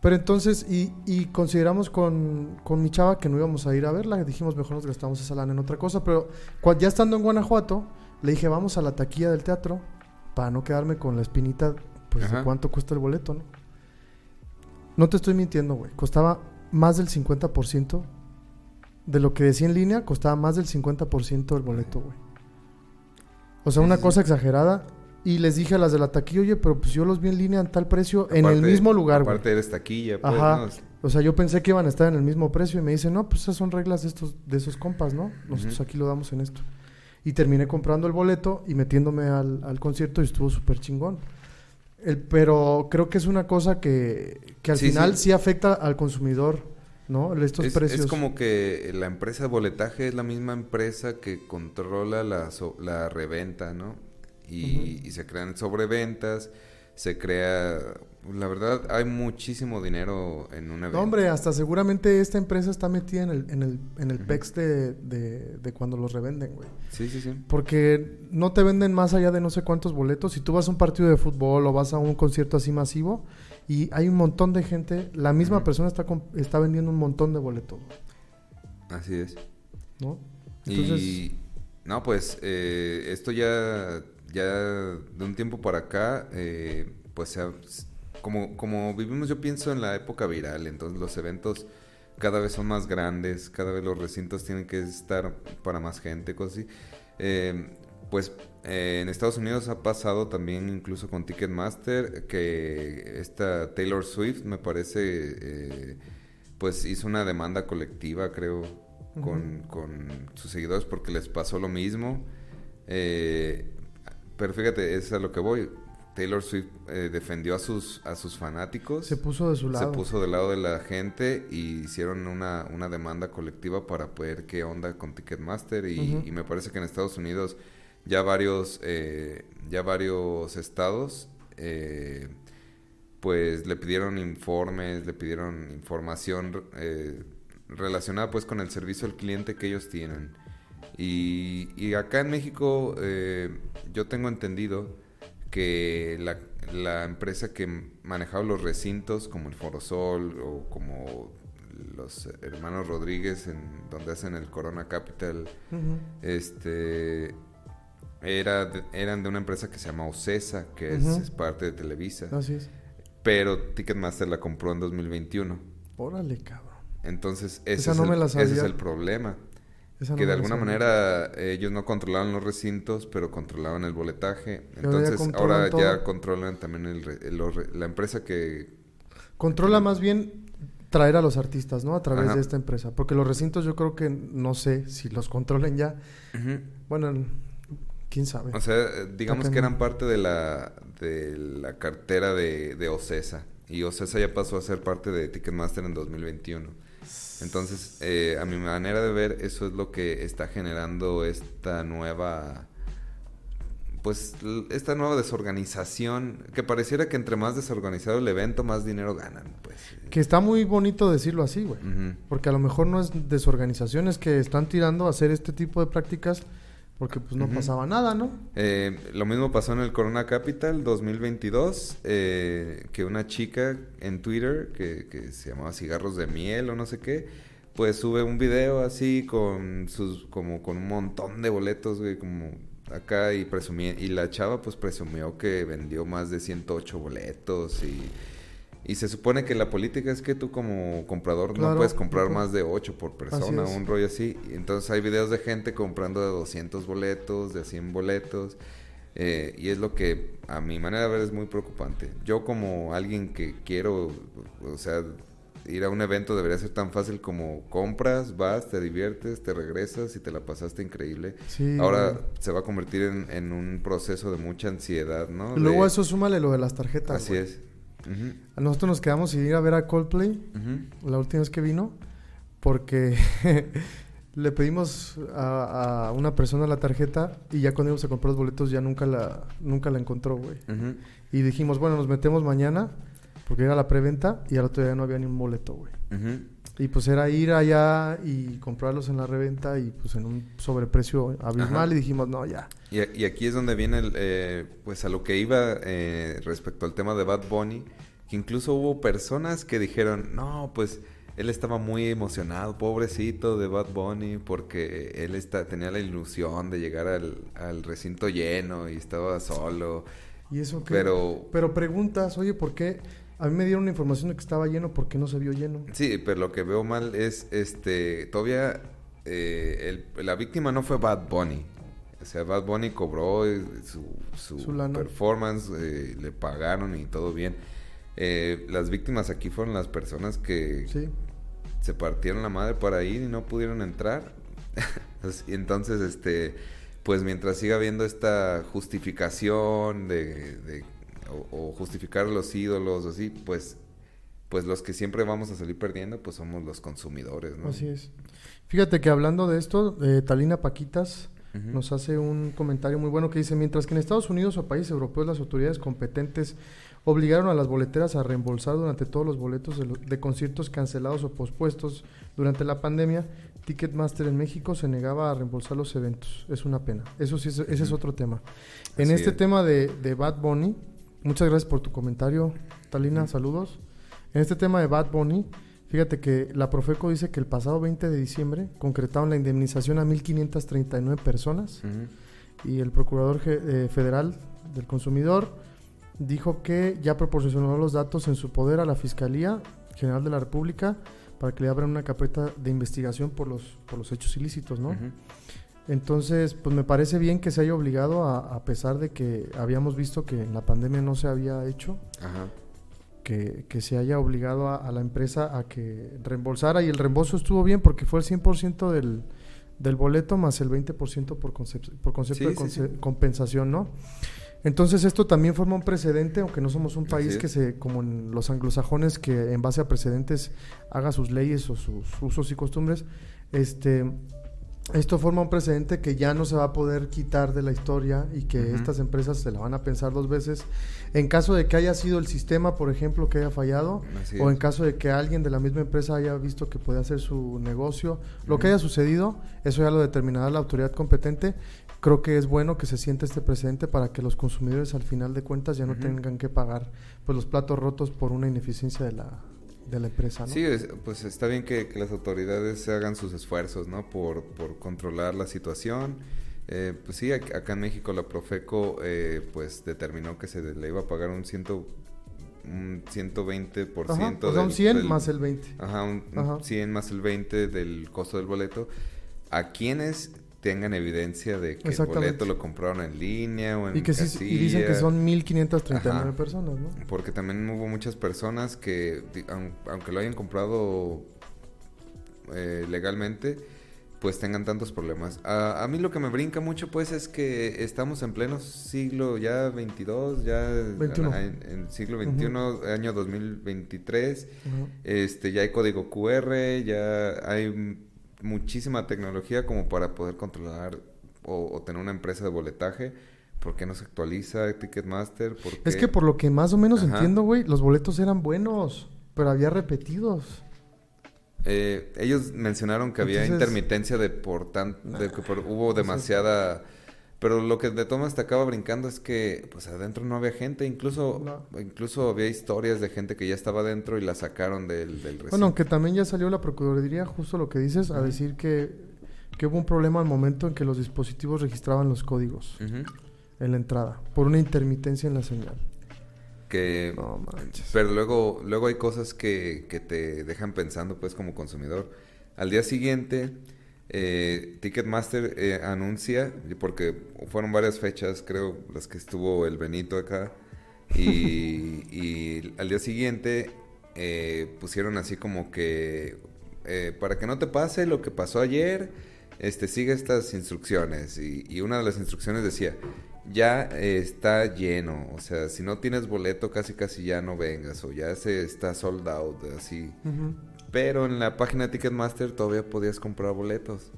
Pero entonces, y, y consideramos con, con mi chava que no íbamos a ir a verla. Dijimos, mejor nos gastamos esa lana en otra cosa. Pero ya estando en Guanajuato, le dije, vamos a la taquilla del teatro para no quedarme con la espinita, pues, de cuánto cuesta el boleto, ¿no? No te estoy mintiendo, güey. Costaba más del 50% de lo que decía en línea, costaba más del 50% el boleto, güey. O sea, una sí, cosa exagerada. Y les dije a las de la taquilla, oye, pero pues yo los vi en línea en tal precio, en el mismo lugar, güey. Aparte eres taquilla, pues, Ajá. ¿no? O sea, yo pensé que iban a estar en el mismo precio y me dicen, no, pues esas son reglas de estos, de esos compas, ¿no? Nosotros aquí lo damos en esto. Y terminé comprando el boleto y metiéndome al, al concierto y estuvo súper chingón. El- pero creo que es una cosa que, que al Sí, final sí. sí. afecta al consumidor, ¿no? Estos es, precios. es como que la empresa de boletaje es la misma empresa que controla la, so- la reventa, ¿no? Y, y se crean sobreventas, se crea... La verdad, hay muchísimo dinero en un evento. No, hombre, hasta seguramente esta empresa está metida en el, en el, en el. PEX de, de, de cuando los revenden, güey. Sí, sí, sí. Porque no te venden más allá de no sé cuántos boletos. Si tú vas a un partido de fútbol o vas a un concierto así masivo y hay un montón de gente, la misma persona está, está vendiendo un montón de boletos, Así es. ¿no? y no, pues eh, esto ya, ya de un tiempo para acá, eh, pues se ha- como, como vivimos, yo pienso en la época viral, entonces los eventos cada vez son más grandes, cada vez los recintos tienen que estar para más gente, cosas así. Eh, pues eh, en Estados Unidos ha pasado también incluso con Ticketmaster que esta Taylor Swift me parece eh, pues hizo una demanda colectiva creo con, con sus seguidores porque les pasó lo mismo Eh, pero fíjate es a lo que voy. Taylor Swift eh, defendió a sus a sus fanáticos. Se puso de su se lado. puso del lado de la gente y hicieron una, una demanda colectiva para ver qué onda con Ticketmaster. Y me parece que en Estados Unidos ya varios eh, ya varios estados eh, pues le pidieron informes le pidieron información eh, relacionada pues con el servicio al cliente que ellos tienen y, y acá en México eh, yo tengo entendido que la, la empresa que manejaba los recintos como el Forosol o como los hermanos Rodríguez en donde hacen el Corona Capital este era de- eran de una empresa que se llama Ocesa que es, parte de Televisa. Así es. pero Ticketmaster la compró en 2021 Órale, cabrón. entonces ese, Esa es, no el, me la ese es el problema no que de alguna manera eh, ellos no controlaban los recintos, pero controlaban el boletaje. Ya Entonces ahora todo. ya controlan también el el- re- la empresa que... Controla más bien traer a los artistas, ¿no? A través Ajá. de esta empresa. Porque los recintos yo creo que no sé si los controlen ya. Bueno, el- quién sabe. O sea, eh, digamos que eran parte de la, de la cartera de, de Ocesa. Y Ocesa ya pasó a ser parte de Ticketmaster en 2021. Entonces, eh, a mi manera de ver, eso es lo que está generando esta nueva pues esta nueva desorganización que pareciera que entre más desorganizado el evento más dinero ganan pues Que está muy bonito decirlo así, güey. Porque a lo mejor no es desorganizaciones que están tirando a hacer este tipo de prácticas porque pues no pasaba nada, ¿no? Eh, lo mismo pasó en el Corona Capital 2022, eh, que una chica en Twitter, que, que se llamaba Cigarros de Miel o no sé qué, pues sube un video así con sus, como con un montón de boletos, güey, como acá y presumía, y la chava pues presumió que vendió más de 108 boletos y... Y se supone que la política es que tú como comprador no puedes comprar más de 8 por persona, un rollo así. Entonces hay videos de gente comprando de 200 boletos, de 100 boletos. eh, y es lo que a mi manera de ver es muy preocupante. Yo como alguien que quiero, o sea, ir a un evento debería ser tan fácil como compras, vas, te diviertes, te regresas y te la pasaste increíble. Sí. Ahora güey. se va a convertir en, en un proceso de mucha ansiedad, ¿no? Luego De- eso súmale lo de las tarjetas. Así güey. es. A nosotros nos quedamos sin ir a ver a Coldplay la última vez que vino porque le pedimos a, a una persona la tarjeta y ya cuando íbamos a comprar los boletos ya nunca la, nunca la encontró, güey. Y dijimos, bueno, nos metemos mañana porque era la preventa y al otro día no había ni un boleto, güey. Y pues era ir allá y comprarlos en la reventa y pues en un sobreprecio abismal Ajá. y dijimos, no, ya. Y, y aquí es donde viene el, eh, pues a lo que iba eh, respecto al tema de Bad Bunny, que incluso hubo personas que dijeron, no, pues él estaba muy emocionado, pobrecito de Bad Bunny, porque él está, tenía la ilusión de llegar al, al recinto lleno y estaba solo. ¿Y eso qué? Pero, Pero preguntas, oye, ¿por qué? A mí me dieron la información de que estaba lleno, ¿por qué no se vio lleno? sí, pero lo que veo mal es, este, todavía eh, el- la víctima no fue Bad Bunny. O sea, Bad Bunny cobró eh, su, su performance, eh, le pagaron y todo bien. Eh, las víctimas aquí fueron las personas que Sí. se partieron la madre para ir y no pudieron entrar. entonces, este, pues mientras siga habiendo esta justificación de, de- o, o justificar los ídolos, así, pues, pues los que siempre vamos a salir perdiendo, pues somos los consumidores, ¿no? Así es. Fíjate que hablando de esto, eh, Talina Paquitas nos hace un comentario muy bueno que dice, mientras que en Estados Unidos o países europeos las autoridades competentes obligaron a las boleteras a reembolsar durante todos los boletos de, lo- de conciertos cancelados o pospuestos durante la pandemia, Ticketmaster en México se negaba a reembolsar los eventos. Es una pena. Eso sí, es- ese es otro tema. En Así este es. tema de, de Bad Bunny, muchas gracias por tu comentario, Talina, saludos. En este tema de Bad Bunny, fíjate que la Profeco dice que el pasado 20 de diciembre concretaron la indemnización a 1.539 personas Ujú. y el Procurador eh, Federal del Consumidor dijo que ya proporcionó los datos en su poder a la Fiscalía General de la República para que le abran una carpeta de investigación por los, por los hechos ilícitos, ¿no? Entonces, pues me parece bien que se haya obligado, a, a pesar de que habíamos visto que en la pandemia no se había hecho, Ajá. que, que se haya obligado a, a la empresa a que reembolsara y el reembolso estuvo bien porque fue el 100% del, del boleto más el 20% por, concep- por concepto Sí, de sí, conce- sí. compensación, ¿no? Entonces esto también forma un precedente, aunque no somos un país que se, como en los anglosajones, que en base a precedentes haga sus leyes o sus usos y costumbres, este, esto forma un precedente que ya no se va a poder quitar de la historia y que estas empresas se la van a pensar dos veces. En caso de que haya sido el sistema, por ejemplo, que haya fallado, o en caso de que alguien de la misma empresa haya visto que puede hacer su negocio, lo que haya sucedido, eso ya lo determinará la autoridad competente. Creo que es bueno que se sienta este precedente para que los consumidores al final de cuentas ya no tengan que pagar pues los platos rotos por una ineficiencia de la, de la empresa, ¿no? Sí, es- pues está bien que, que las autoridades hagan sus esfuerzos, ¿no? Por, por controlar la situación. Eh, pues sí, ac- acá en México la Profeco pues pues determinó que se le iba a pagar un ciento un 120% Ajá, o sea, un del- 100 del- más el 20. Ajá, un, un Ajá. 100 más el 20 del costo del boleto a quienes tengan evidencia de que el boleto lo compraron en línea o en Y que sí, y dicen que son 1539 Ajá. personas, ¿no? Porque también hubo muchas personas que, aunque lo hayan comprado eh, legalmente, pues tengan tantos problemas. A, a mí lo que me brinca mucho, pues, es que estamos en pleno siglo ya 22, ya 21. en, en siglo 21, año 2023. Ajá. Este, ya hay código QR, ya hay muchísima tecnología como para poder controlar o, o tener una empresa de boletaje. ¿Por qué no se actualiza Ticketmaster? ¿Por Es qué? que por lo que más o menos Ajá. entiendo, güey, los boletos eran buenos, pero había repetidos. Eh, ellos mencionaron que había intermitencia de por tan, de que por- hubo demasiada pero lo que de tomas te acaba brincando es que pues adentro no había gente, incluso No. incluso había historias de gente que ya estaba adentro y la sacaron del, del recinto. Bueno, aunque también ya salió la Procuraduría, justo lo que dices, a decir que, que hubo un problema al momento en que los dispositivos registraban los códigos en la entrada, por una intermitencia en la señal. Que No manches. Pero luego, luego hay cosas que, que te dejan pensando, pues, como consumidor. Al día siguiente, eh, Ticketmaster eh, anuncia, porque fueron varias fechas, creo, las que estuvo el Benito acá, y, y al día siguiente eh, pusieron así como que, eh, para que no te pase lo que pasó ayer, este, sigue estas instrucciones. Y, y una de las instrucciones decía, ya eh, está lleno, o sea, si no tienes boleto casi casi ya no vengas, o ya se está sold out, así. Pero en la página de Ticketmaster todavía podías comprar boletos.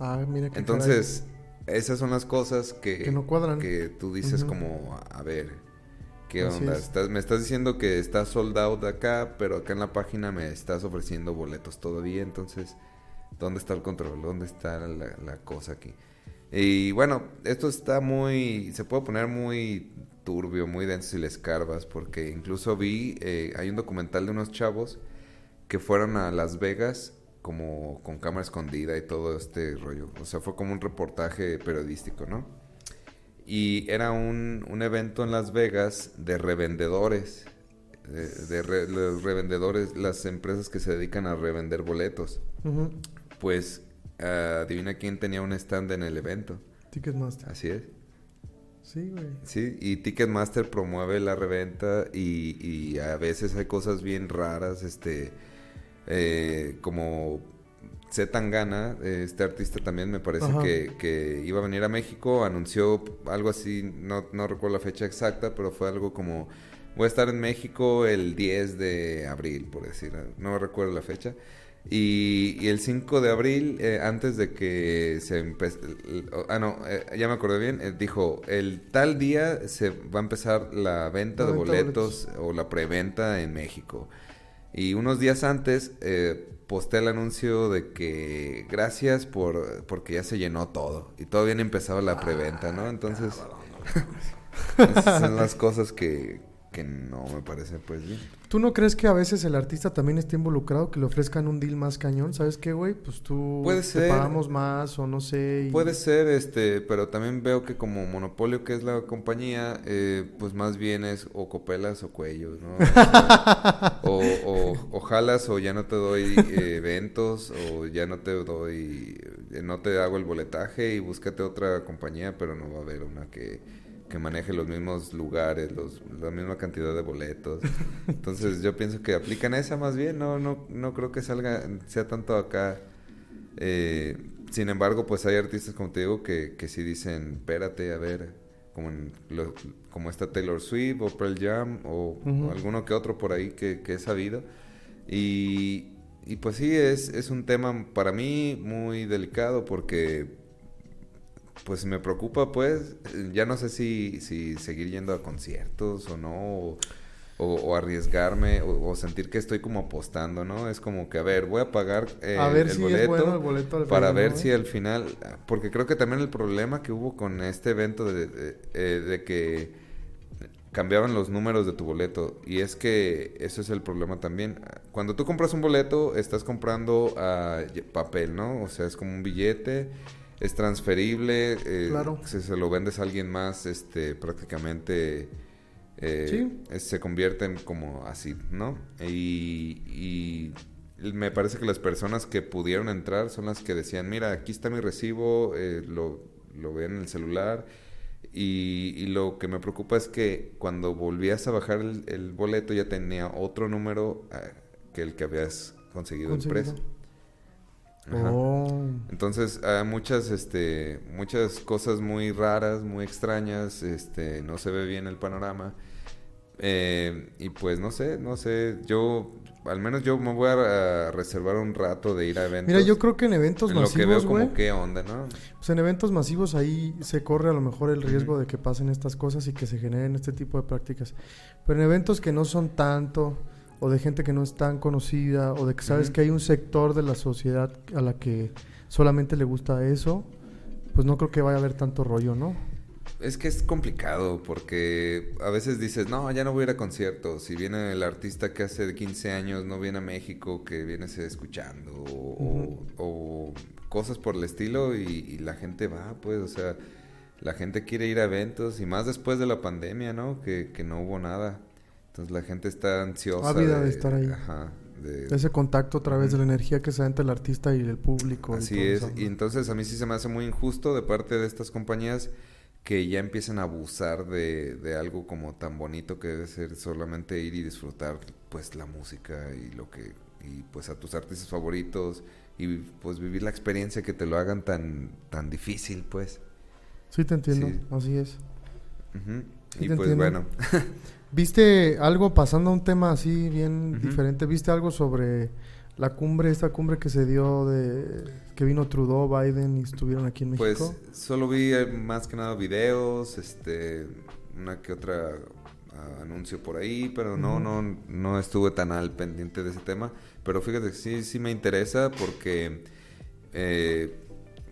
Ah, mira qué Entonces, esas son las cosas que, Que no cuadran. que tú dices como, a ver, ¿qué Así onda? es. Estás, me estás diciendo que está sold out acá, pero acá en la página me estás ofreciendo boletos todavía, entonces, ¿dónde está el control? ¿Dónde está la, la cosa aquí? Y bueno, esto está muy, se puede poner muy turbio, muy denso si le escarbas, porque incluso vi, eh, hay un documental de unos chavos que fueron a Las Vegas como con cámara escondida y todo este rollo. O sea, fue como un reportaje periodístico, ¿no? Y era un, un evento en Las Vegas de revendedores, de, de re- los revendedores, las empresas que se dedican a revender boletos. Pues ah, adivina quién tenía un stand en el evento. Ticketmaster. Así es. Sí, güey. Sí, y Ticketmaster promueve la reventa y, y a veces hay cosas bien raras, este, eh, como Z Tangana, eh, este artista también me parece que, que iba a venir a México, anunció algo así, no, no recuerdo la fecha exacta, pero fue algo como, voy a estar en México el 10 de abril, por decir, no recuerdo la fecha. Y, y el 5 de abril, eh, antes de que se empezara... Ah, no, eh, ya me acordé bien. eh, dijo, el tal día se va a empezar la venta La de venta de boletos o la preventa en México. Y unos días antes eh, posté el anuncio de que gracias por porque ya se llenó todo. Y todavía no empezaba la preventa, ¿no? Entonces... esas son las cosas que, que no me parecen pues bien. ¿Tú no crees que a veces el artista también esté involucrado, que le ofrezcan un deal más cañón? ¿Sabes qué, güey? Pues tú Puede te ser. pagamos más o no sé. y- Puede ser, este, pero también veo que como monopolio que es la compañía, eh, pues más bien es o copelas o cuellos, ¿no? o, o, o jalas o ya no te doy eh, eventos o ya no te doy, eh, no te hago el boletaje y búscate otra compañía, pero no va a haber una que, que maneje los mismos lugares, los, la misma cantidad de boletos. Entonces yo pienso que aplican esa más bien, no, no, no creo que salga, sea tanto acá. Eh, sin embargo, pues hay artistas, como te digo, que, que sí dicen, espérate, a ver, como, en lo- como está Taylor Swift o Pearl Jam o, o alguno que otro por ahí que, que he sabido. Y, y pues sí, es, es un tema para mí muy delicado porque pues me preocupa pues, ya no sé si, si seguir yendo a conciertos o no, o, o- o arriesgarme, o, o sentir que estoy como apostando, ¿no? Es como que, a ver, voy a pagar eh, a ver el si boleto es bueno el boleto al para final, ver ¿no, si al final, porque creo que también el problema que hubo con este evento de, de- eh, de que cambiaban los números de tu boleto y es que eso es el problema también. Cuando tú compras un boleto estás comprando y- papel, ¿no? O sea, es como un billete, es transferible, eh, Claro. si se lo vendes a alguien más, este, prácticamente eh, Sí. es- se convierte en como así, ¿no? Y, y me parece que las personas que pudieron entrar son las que decían, mira, aquí está mi recibo, eh, lo, lo ven en el celular. Y, y lo que me preocupa es que cuando volvías a bajar el, el boleto ya tenía otro número ah, que el que habías conseguido, Conseguido. impreso. Oh. Entonces, hay muchas, este, muchas cosas muy raras, muy extrañas, este, no se ve bien el panorama. Eh, y pues no sé, no sé, yo, al menos yo me voy a, a reservar un rato de ir a eventos. Mira, yo creo que en eventos en lo que veo masivos, como qué onda, ¿no? Pues en eventos masivos ahí se corre a lo mejor el riesgo de que pasen estas cosas y que se generen este tipo de prácticas. Pero en eventos que no son tanto, o de gente que no es tan conocida, o de que sabes que hay un sector de la sociedad a la que solamente le gusta eso, pues no creo que vaya a haber tanto rollo, ¿no? Es que es complicado porque a veces dices, no, ya no voy a ir a conciertos. Si viene el artista que hace 15 años no viene a México, que viene se escuchando o, cosas por el estilo y, y la gente va, pues, o sea, la gente quiere ir a eventos y más después de la pandemia, ¿no? Que, que no hubo nada. Entonces la gente está ansiosa. Ávida de estar ahí. Ajá. de- Ese contacto a través de la energía que se da entre el artista y el público. Así es, y entonces a mí sí se me hace muy injusto de parte de estas compañías que ya empiezan a abusar de, de algo como tan bonito que debe ser solamente ir y disfrutar pues la música y lo que y pues a tus artistas favoritos y pues vivir la experiencia que te lo hagan tan tan difícil pues. Sí, te entiendo, Sí. así es. Sí, y pues entiendo. bueno, ¿Viste algo pasando a un tema así bien diferente? ¿Viste algo sobre la cumbre, esta cumbre que se dio de que vino Trudeau, Biden y estuvieron aquí en México? pues solo vi eh, más que nada videos, este una que otra ah, anuncio por ahí, pero no, no, no estuve tan al pendiente de ese tema. Pero fíjate que sí, sí me interesa porque, eh,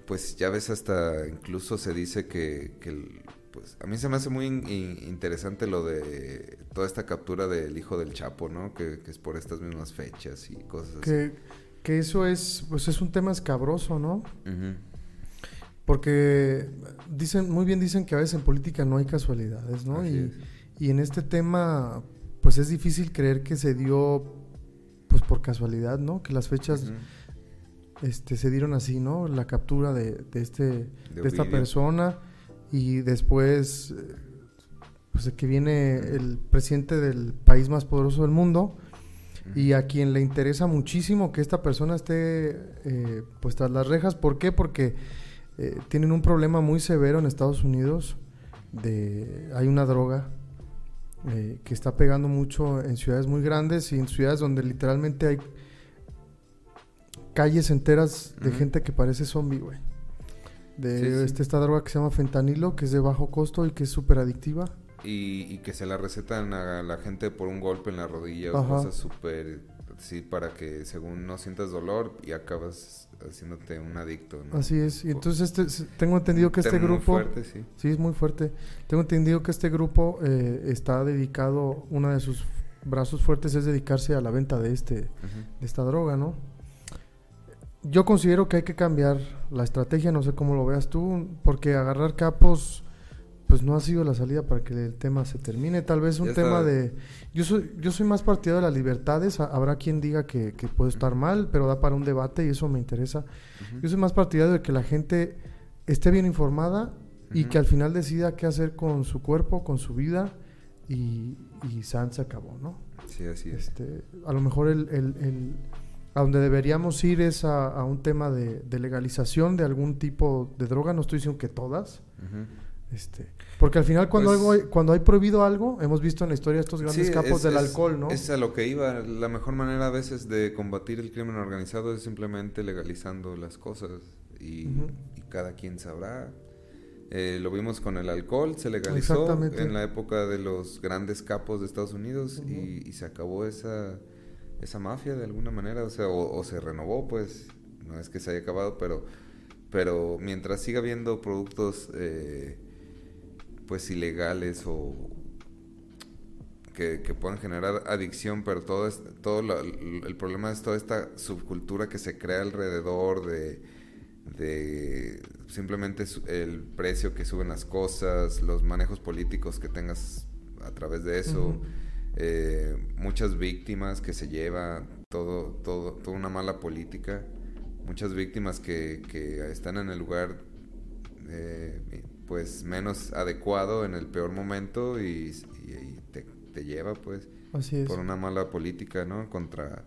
pues ya ves hasta incluso se dice que, que el- pues pues a mí se me hace muy interesante lo de toda esta captura del hijo del Chapo, ¿no? Que, es por estas mismas fechas y cosas que, así. Que eso es, pues es un tema escabroso, ¿no? Porque dicen, muy bien dicen que a veces en política no hay casualidades, ¿no? Y, y, en este tema, pues es difícil creer que se dio, pues por casualidad, ¿no? Que las fechas este, se dieron así, ¿no? La captura de, de este, de, esta persona y después, pues que viene el presidente del país más poderoso del mundo y a quien le interesa muchísimo que esta persona esté eh, pues tras las rejas. ¿Por qué? Porque eh, tienen un problema muy severo en Estados Unidos. De, hay una droga eh, que está pegando mucho en ciudades muy grandes y en ciudades donde literalmente hay calles enteras de gente que parece zombie, güey. De Este, esta droga que se llama fentanilo, que es de bajo costo y que es súper adictiva. Y, que se la recetan a la gente por un golpe en la rodilla o cosas súper... Sí, para que según no sientas dolor y acabas haciéndote un adicto. ¿no? Así es. Y entonces este, tengo entendido que este grupo... Muy fuerte, sí. Sí, es muy fuerte. Tengo entendido que este grupo eh, está dedicado, uno de sus brazos fuertes es dedicarse a la venta de, este, de esta droga, ¿no? Yo considero que hay que cambiar la estrategia, no sé cómo lo veas tú, porque agarrar capos pues no ha sido la salida para que el tema se termine. Tal vez un tema de... Yo soy, yo soy más partidario de las libertades. Habrá quien diga que, puede estar mal, pero da para un debate y eso me interesa. Yo soy más partidario de que la gente esté bien informada y que al final decida qué hacer con su cuerpo, con su vida y, y San se acabó, ¿no? Sí, así es. Este, a lo mejor el, a donde deberíamos ir es a, un tema de, legalización de algún tipo de droga. No estoy diciendo que todas. Este, porque al final cuando, pues algo, cuando hay prohibido algo, hemos visto en la historia estos grandes capos del alcohol, ¿no? Es a lo que iba. La mejor manera a veces de combatir el crimen organizado es simplemente legalizando las cosas y, cada quien sabrá. Eh, lo vimos con el alcohol, se legalizó en la época de los grandes capos de Estados Unidos y, se acabó esa, esa mafia de alguna manera, o sea, o, se renovó, pues, no es que se haya acabado, pero, pero mientras siga habiendo productos... Eh, pues ilegales o que, puedan generar adicción, pero todo, es, todo el problema es toda esta subcultura que se crea alrededor de, de simplemente el precio que suben las cosas, los manejos políticos que tengas a través de eso, eh, muchas víctimas que se lleva, todo, todo, toda una mala política, muchas víctimas que, que están en el lugar eh, pues menos adecuado en el peor momento y, te, lleva pues por una mala política, ¿no? Contra,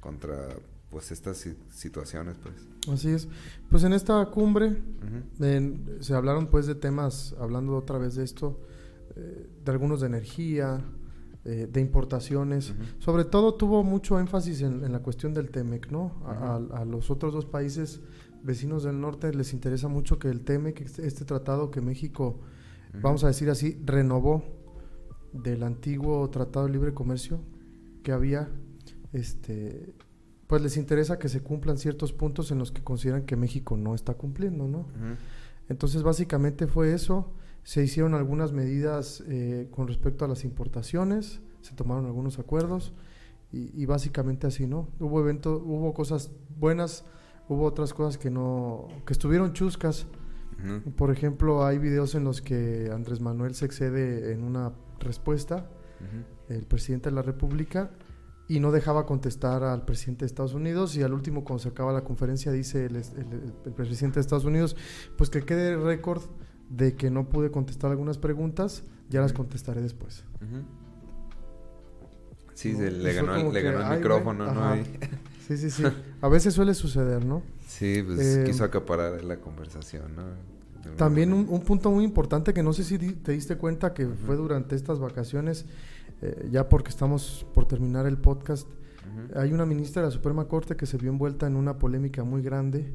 contra pues estas situaciones pues. Así es. Pues en esta cumbre se hablaron pues de temas, hablando otra vez de esto, eh, de algunos de energía, eh, de importaciones. Sobre todo tuvo mucho énfasis en, la cuestión del TEMEC, ¿no? a, los otros dos países vecinos del norte les interesa mucho que el TEMEC, este, este tratado que México, vamos a decir así, renovó del antiguo Tratado de Libre Comercio que había, este, pues les interesa que se cumplan ciertos puntos en los que consideran que México no está cumpliendo, ¿no? Entonces básicamente fue eso, se hicieron algunas medidas eh, con respecto a las importaciones, se tomaron algunos acuerdos y, y básicamente así, ¿no? Hubo eventos, hubo cosas buenas, hubo otras cosas que no, que estuvieron chuscas. Por ejemplo, hay videos en los que Andrés Manuel se excede en una respuesta, el presidente de la República, y no dejaba contestar al presidente de Estados Unidos y al último cuando se acaba la conferencia dice el, presidente de Estados Unidos, pues que quede récord de que no pude contestar algunas preguntas, ya las contestaré después. Sí, le ganó, el micrófono, ¿no? Sí, sí, sí. A veces suele suceder, ¿no? Sí, pues eh, quiso acaparar la conversación, ¿no? También un, punto muy importante que no sé si te diste cuenta que fue durante estas vacaciones, eh, ya porque estamos por terminar el podcast, hay una ministra de la Suprema Corte que se vio envuelta en una polémica muy grande,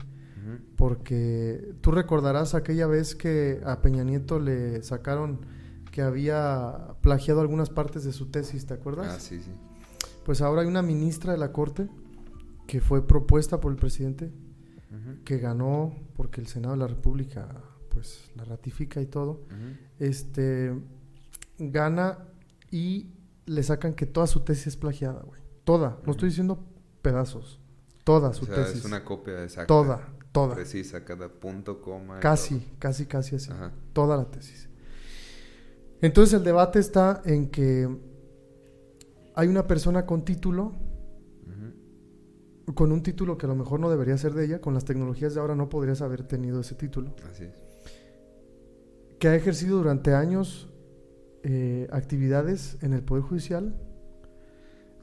porque tú recordarás aquella vez que a Peña Nieto le sacaron que había plagiado algunas partes de su tesis, ¿te acuerdas? Ah, sí, sí. Pues ahora hay una ministra de la Corte que fue propuesta por el presidente, que ganó porque el Senado de la República pues la ratifica y todo, este, gana y le sacan que toda su tesis es plagiada, güey. Toda, no estoy diciendo pedazos, toda O su sea, tesis. es una copia exacta. Toda, toda. Precisa, cada punto, coma. Casi, todo. casi, casi así. Ajá. Toda la tesis. Entonces el debate está en que hay una persona con título, con un título que a lo mejor no debería ser de ella, con las tecnologías de ahora no podrías haber tenido ese título, Así es. que ha ejercido durante años eh, actividades en el Poder Judicial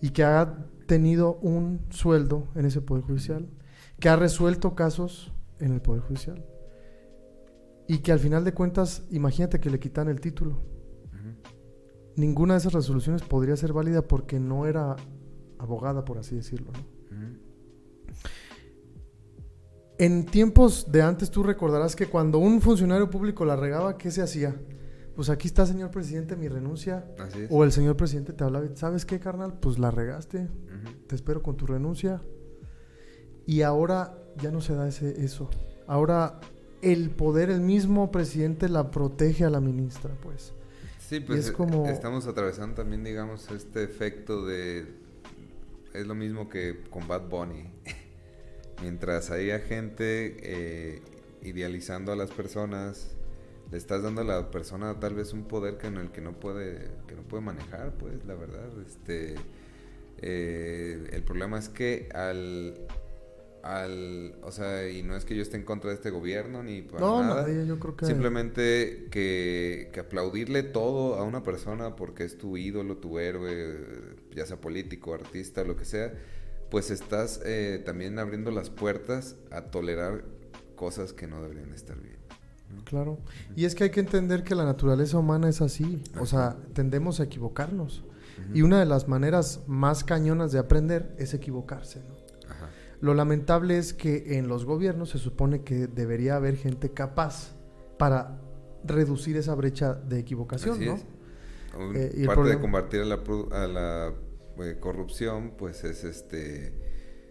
y que ha tenido un sueldo en ese Poder Judicial, que ha resuelto casos en el Poder Judicial y que al final de cuentas, imagínate que le quitan el título. Ninguna de esas resoluciones podría ser válida porque no era abogada, por así decirlo. En tiempos de antes tú recordarás que cuando un funcionario público la regaba, ¿qué se hacía? Pues aquí está, señor presidente, mi renuncia. Así es. O el señor presidente te hablaba ¿sabes qué, carnal? Pues la regaste, te espero con tu renuncia. Y ahora ya no se da ese, eso. Ahora el poder, el mismo presidente la protege a la ministra, pues. Sí, pues es eh, como- estamos atravesando también, digamos, este efecto de... Es lo mismo que con Bad Bunny. Mientras haya gente eh, idealizando a las personas, le estás dando a la persona tal vez un poder que en el que no puede, que no puede manejar, pues, la verdad. Este, eh, el problema es que al, al, o sea, y no es que yo esté en contra de este gobierno ni para No, nada. nadie, yo creo que... Simplemente que, que aplaudirle todo a una persona porque es tu ídolo, tu héroe, ya sea político, artista, lo que sea, pues estás eh, también abriendo las puertas a tolerar cosas que no deberían estar bien. ¿no? Claro. Y es que hay que entender que la naturaleza humana es así. O sea, tendemos a equivocarnos. Y una de las maneras más cañonas de aprender es equivocarse. ¿no? Lo lamentable es que en los gobiernos se supone que debería haber gente capaz para reducir esa brecha de equivocación, Así ¿no? es. Eh, y parte de combatir a la, a la eh, corrupción, pues es este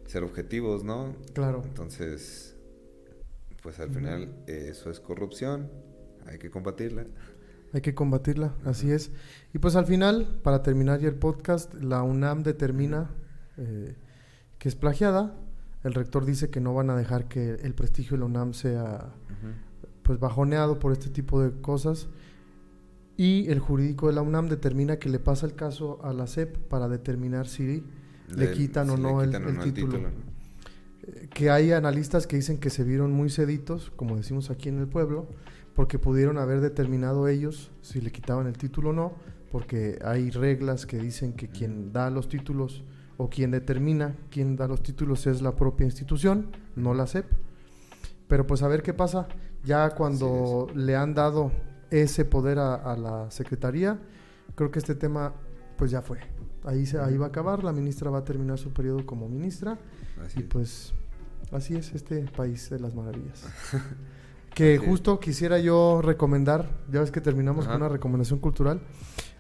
ser objetivos, ¿no? Claro. Entonces, pues al final eh, eso es corrupción, hay que combatirla. Hay que combatirla, así es. Y pues al final, para terminar ya el podcast, la UNAM determina eh, que es plagiada. El rector dice que no van a dejar que el prestigio de la UNAM sea pues bajoneado por este tipo de cosas. Y el jurídico de la UNAM determina que le pasa el caso a la SEP para determinar si le quitan o si no el- o no título. eh, que hay analistas que dicen que se vieron muy ceditos, como decimos aquí en el pueblo, porque pudieron haber determinado ellos si le quitaban el título o no, porque hay reglas que dicen que quien da los títulos o quien determina quién da los títulos es la propia institución, no la SEP. Pero pues a ver qué pasa, ya cuando le han dado ese poder a, a la Secretaría, creo que este tema pues ya fue. Ahí, se, ahí va a acabar, la ministra va a terminar su periodo como ministra. Así Y es. pues así es este país de las maravillas. que justo quisiera yo recomendar, ya ves que terminamos Ajá. con una recomendación cultural.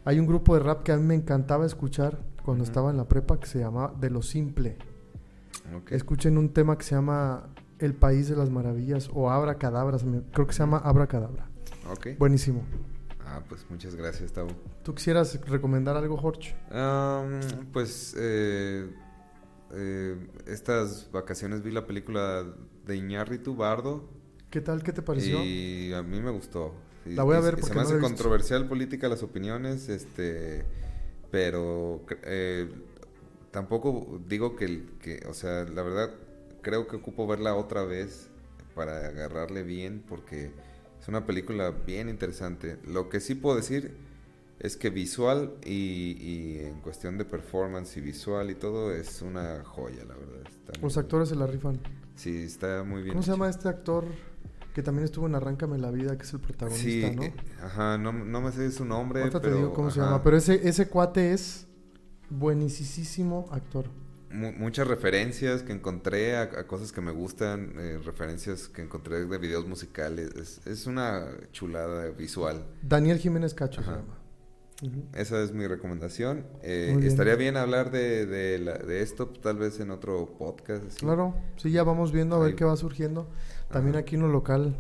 Hay un grupo de rap que a mí me encantaba escuchar cuando estaba en la prepa que se llama De lo Simple. Ok. Escuchen un tema que se llama El País de las Maravillas o Abra Cadabras, creo que se llama Abra Cadabra. Buenísimo. Ah, pues muchas gracias, Tavo. ¿Tú quisieras recomendar algo, Jorge? Am, pues eh, eh, estas vacaciones vi la película de Iñárritu Bardo ¿Qué tal? ¿Qué te pareció? y a mí me gustó. Y- La voy a ver y se porque me no hace controversial política las opiniones, este, pero eh, tampoco digo que, que, o sea, la verdad creo que ocupo verla otra vez para agarrarle bien porque es una película bien interesante. Lo que sí puedo decir es que visual y, y en cuestión de performance y visual y todo es una joya, la verdad. Está Los actores se la rifan. Sí, está muy bien. ¿Cómo se llama este actor que también estuvo en Arráncame la vida, que es el protagonista, Sí, ¿no? eh, ajá, no, no me sé su nombre, Ahorita pero... te digo cómo se llama. Pero ese, ese cuate es buenísimo actor. mu- muchas referencias que encontré a, a cosas que me gustan, eh, referencias que encontré de videos musicales. Es, es una chulada visual. Daniel Jiménez Cacho se llama. Esa es mi recomendación. Eh, bien. estaría bien hablar de, de, la- de esto tal vez en otro podcast. así. Claro, sí, ya vamos viendo a ver qué va surgiendo. También Ajá. aquí en lo local,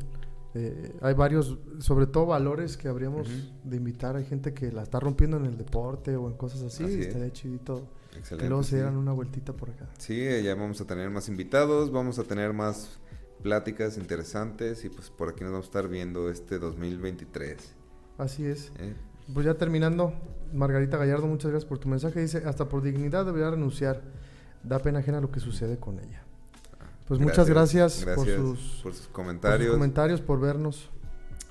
Eh, hay varios, sobre todo valores que habríamos de invitar. Hay gente que la está rompiendo en el deporte o en cosas así. Así y es. estaría chidito Excelente. que luego se dieran una vueltita por acá. Sí, ya vamos a tener más invitados, vamos a tener más pláticas interesantes y pues por aquí nos vamos a estar viendo este 2023. Así es. ¿eh? Pues ya terminando, Margarita Gallardo, muchas gracias por tu mensaje. Dice, hasta por dignidad debería renunciar. Da pena ajena lo que sucede con ella. Pues muchas gracias, por sus, por sus por sus comentarios. comentarios, por vernos.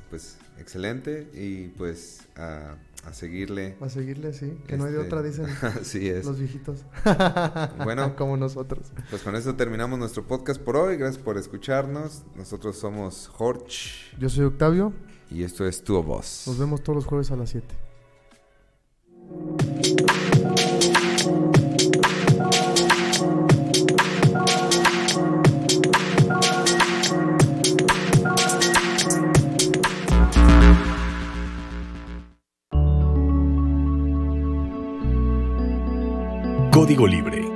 pues excelente y pues a, a seguirle. A seguirle, sí. Que no hay de Este, otra, dicen Así es. los viejitos. Bueno. Como nosotros. Pues con eso terminamos nuestro podcast por hoy. Gracias por escucharnos. Nosotros somos Jorge Yo soy Octavio. y esto es Tu Voz. Nos vemos todos los jueves a las 7. Código Libre.